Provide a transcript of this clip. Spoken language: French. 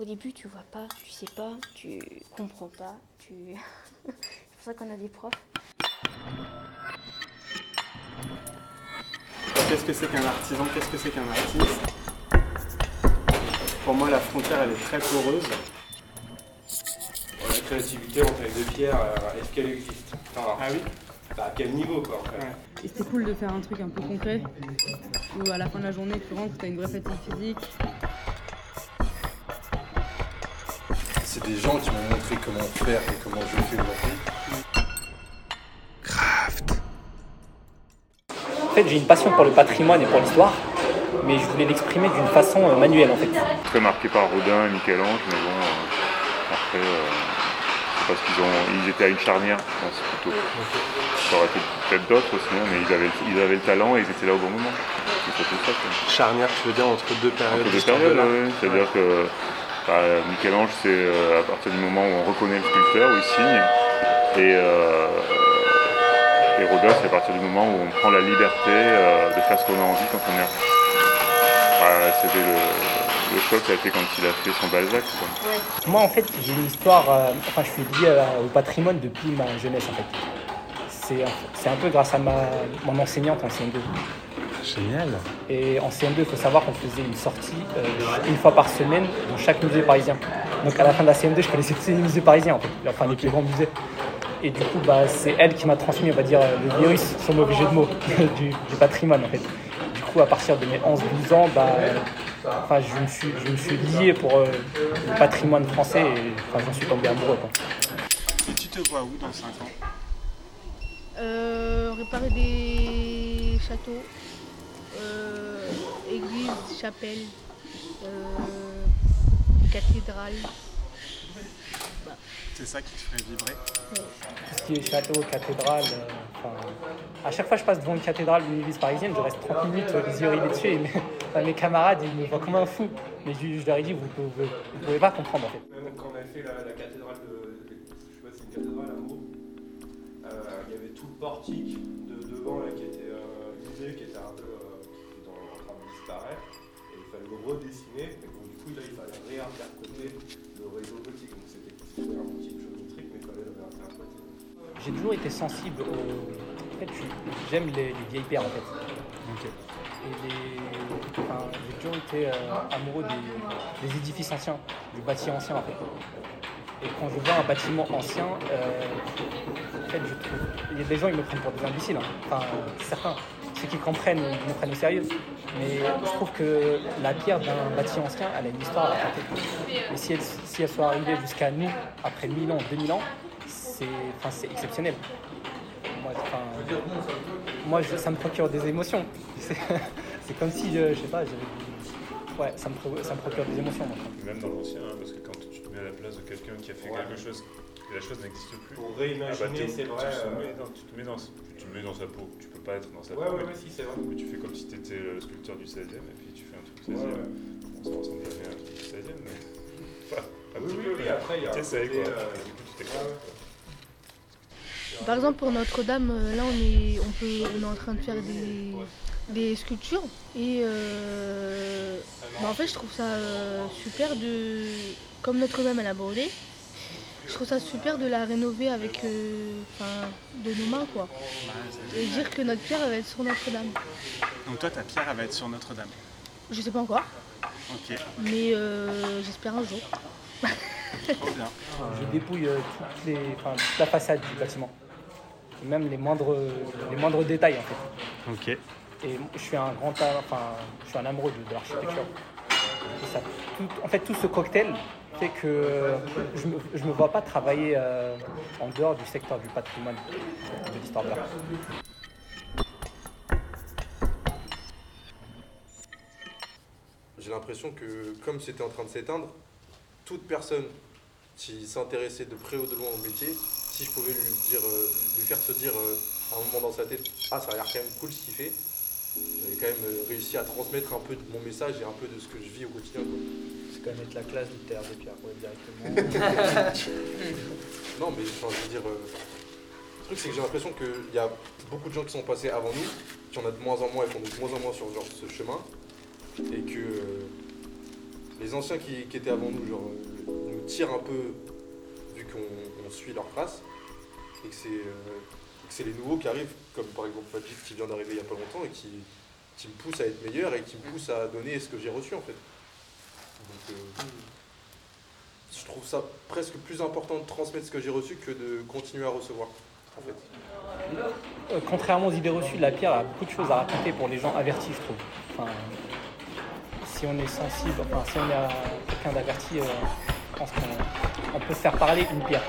Au début, tu vois pas, tu sais pas, tu comprends pas, tu... c'est pour ça qu'on a des profs. Qu'est-ce que c'est qu'un artisan? Qu'est-ce que c'est qu'un artiste? Pour moi, la frontière, elle est très poreuse. La créativité en taille de pierre, euh, est-ce qu'elle existe? Enfin, Ah oui bah, À quel niveau, quoi, en fait? Ouais. Et c'était cool de faire un truc un peu concret, où à la fin de la journée, tu rentres, tu as une vraie fatigue physique. C'est des gens qui m'ont montré comment faire et comment je le fais aujourd'hui. En fait, j'ai une passion pour le patrimoine et pour l'histoire, mais je voulais l'exprimer d'une façon euh, manuelle en fait. très marqué par Rodin et Michel-Ange, mais bon, euh, après, euh, c'est parce qu'ils ont, ils étaient à une charnière, je pense, plutôt. Ça aurait été peut-être d'autres aussi, hein, mais ils avaient, ils avaient le talent et ils étaient là au bon moment. Ça. Charnière, tu veux dire, entre deux périodes Entre deux de périodes, ouais. c'est-à-dire que bah, Michel-Ange, c'est euh, à partir du moment où on reconnaît le sculpteur, où il signe, et, euh, Rodin, c'est à partir du moment où on prend la liberté euh, de faire ce qu'on a envie quand on est artiste. Bah, C'était le, choc, a été quand il a fait son Balzac. Moi en fait, j'ai une histoire, euh, enfin je suis lié au patrimoine depuis ma jeunesse en fait. C'est un peu grâce à ma, mon enseignante en CM2. Génial. Et en CM2, il faut savoir qu'on faisait une sortie euh, une fois par semaine dans chaque musée parisien. Donc à la fin de la CM2, je connaissais tous les musées parisiens, en fait, enfin les plus grands musées. Et du coup, bah, c'est elle qui m'a transmis, on va dire, le virus, sans mauvais jeu de mots, du, du patrimoine en fait. Du coup, à partir de mes 11-12 ans, bah, enfin, je, me suis, je me suis lié pour euh, le patrimoine français et enfin, j'en suis tombé amoureux. Quoi. Et tu te vois où dans 5 ans? Euh, réparer des châteaux, euh, églises, chapelles, euh, cathédrales. C'est ça qui te ferait vibrer Tout ce qui est château, cathédrale, euh, enfin, à chaque fois que je passe devant une cathédrale ou une église parisienne, je reste 30 minutes les yeux rivés dessus et mes, enfin, mes camarades ils me voient comme un fou. Mais je, je leur ai dit, vous ne pouvez, vous pouvez pas comprendre en fait. Même quand on avait fait la, la cathédrale de. Je sais pas si c'est une cathédrale à Meaux, euh, il y avait tout le portique de devant là, qui était euh, usé, qui était un peu euh, disparaître. Et il fallait le redessiner. Et donc, du coup, là, il fallait réinterpréter le réseau gothique. Donc c'était un outil géométrique, mais il fallait le réinterpréter. J'ai toujours été sensible au. En fait, j'aime les, les vieilles pierres en fait. Et les... enfin, j'ai toujours été euh, amoureux des, des édifices anciens, du bâti ancien en fait. Et quand je vois un bâtiment ancien, euh, en fait, je trouve. Il y a des gens, ils me prennent pour des imbéciles. hein. Enfin, certains. Ceux qui comprennent, ils me prennent au sérieux. Mais je trouve que la pierre d'un bâti ancien, elle a une histoire à raconter. Et si elle, si elle soit arrivée jusqu'à nous, après 1000 ans, 2000 ans, c'est enfin, c'est exceptionnel. Moi, enfin, moi je- ça me procure des émotions. C'est c'est comme si, euh, je sais pas, j'avais. Ouais, ça me, ça me procure des émotions. moi. Même dans l'ancien, hein, parce que quand tu te mets à la place de quelqu'un qui a fait Ouais. quelque chose, et la chose n'existe plus. Pour ah bah, réimaginer, c'est tu vrai. euh, mets dans- tu, te mets dans, tu te mets dans sa peau. Tu peux pas être dans sa Ouais, peau. ouais, ouais, si, c'est vrai. mais tu fais comme si tu étais le sculpteur du 16e et puis tu fais un truc 16e. Ouais, ouais. Bon, ça ressemble jamais à un truc du 16e, mais. Enfin, un Oui, petit oui, peu, oui, mais après, il y a un T'essayes côté, quoi. euh, Du coup, tu t'éclates. ouais. Par exemple, pour Notre-Dame, euh, là, on est, on, peut, on est en train de faire des, des sculptures. Et euh, bah, en fait, je trouve ça super de. Comme Notre-Dame, elle a brûlé, je trouve ça super de la rénover avec. euh, enfin, de nos mains, quoi. Et dire que notre pierre, elle va être sur Notre-Dame. Donc toi, ta pierre, elle va être sur Notre-Dame. Je sais pas encore, Ok, mais euh, j'espère un jour. trop bien. Je dépouille euh, toutes les, enfin, toute la façade du bâtiment. Et même les moindres, les moindres détails en fait. Ok. Et je suis un grand enfin, je suis un amoureux de, de l'architecture. Et ça- en fait, tout ce cocktail fait que je me, je me vois pas travailler euh, en dehors du secteur du patrimoine, de l'histoire. J'ai l'impression que comme c'était en train de s'éteindre, toute personne qui s'intéressait de près ou de loin au métier, si je pouvais lui, euh, faire se dire euh, à un moment dans sa tête, ah ça a l'air quand même cool ce qu'il fait, j'avais quand même euh, réussi à transmettre un peu de mon message et un peu de ce que je vis au quotidien. quoi. C'est quand même être la classe du terre de pierre, ouais, directement. Non, mais enfin, je veux dire, euh, le truc c'est que j'ai l'impression qu'il y a beaucoup de gens qui sont passés avant nous, qui en a de moins en moins et qui ont de moins en moins sur genre, ce chemin, et que euh, les anciens qui, qui étaient avant nous, genre, nous tirent un peu, vu qu'on on suit leur trace, et que c'est euh, c'est les nouveaux qui arrivent, comme par exemple Magic qui vient d'arriver il n'y a pas longtemps, et qui, me poussent à être meilleur, et qui me poussent à donner ce que j'ai reçu en fait. Euh, je trouve ça presque plus important de transmettre ce que j'ai reçu que de continuer à recevoir, en fait. Euh, contrairement aux idées reçues, la pierre a beaucoup de choses à raconter pour les gens avertis, je trouve. Si on est sensible, si on est quelqu'un d'averti, euh, je pense qu'on on peut faire parler une pierre.